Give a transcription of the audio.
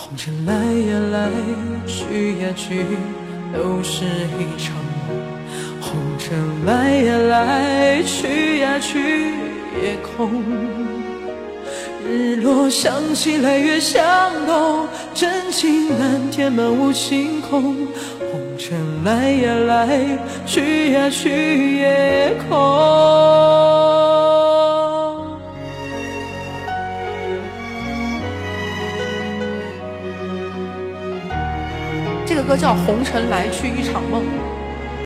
红尘来呀来，去呀去，都是一场梦。红尘来呀来，去呀去，夜空。日落想起来月相东，真情难填满无星空。红尘来呀来，去呀去，夜这个歌叫《红尘来去一场梦》。